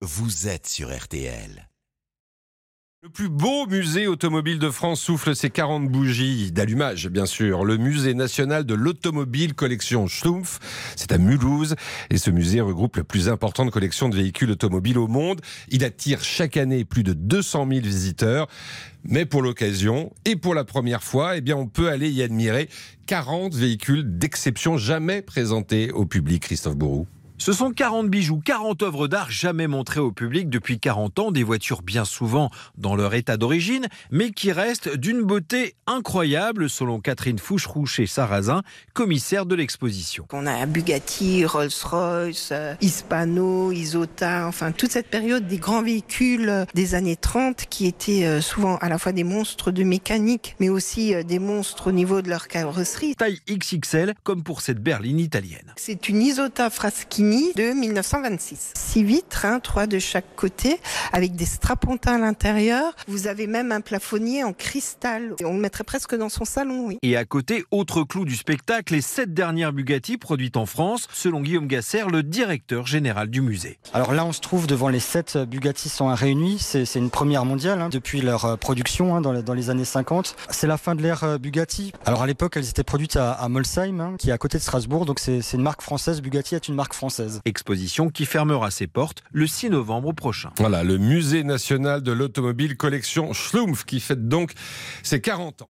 vous êtes sur RTL. Le plus beau musée automobile de France souffle ses 40 bougies d'allumage, bien sûr. Le musée national de l'automobile collection Schlumpf, c'est à Mulhouse. Et ce musée regroupe la plus importante collection de véhicules automobiles au monde. Il attire chaque année plus de 200 000 visiteurs. Mais pour l'occasion, et pour la première fois, eh bien, on peut aller y admirer 40 véhicules d'exception jamais présentés au public, Christophe Bourou. Ce sont 40 bijoux, 40 œuvres d'art jamais montrées au public depuis 40 ans, des voitures bien souvent dans leur état d'origine, mais qui restent d'une beauté incroyable selon Catherine Foucherouche et Sarrazin, commissaire de l'exposition. On a Bugatti, Rolls-Royce, euh, Hispano, Isota, enfin toute cette période des grands véhicules euh, des années 30 qui étaient euh, souvent à la fois des monstres de mécanique, mais aussi des monstres au niveau de leur carrosserie. Taille XXL comme pour cette berline italienne. C'est une Isota Fraschini de 1926. Six vitres, hein, trois de chaque côté, avec des strapontins à l'intérieur. Vous avez même un plafonnier en cristal. On le mettrait presque dans son salon, oui. Et à côté, autre clou du spectacle, les sept dernières Bugatti produites en France, selon Guillaume Gasser, le directeur général du musée. Alors là, on se trouve devant les sept Bugatti 101 réunis. C'est une première mondiale hein, depuis leur euh, production hein, dans, les, années 50. C'est la fin de l'ère euh, Bugatti. Alors à l'époque, elles étaient produites à, Molsheim, hein, qui est à côté de Strasbourg. Donc c'est une marque française. Bugatti est une marque Exposition qui fermera ses portes le 6 novembre prochain. Voilà, le musée national de l'automobile collection Schlumpf qui fête donc ses 40 ans.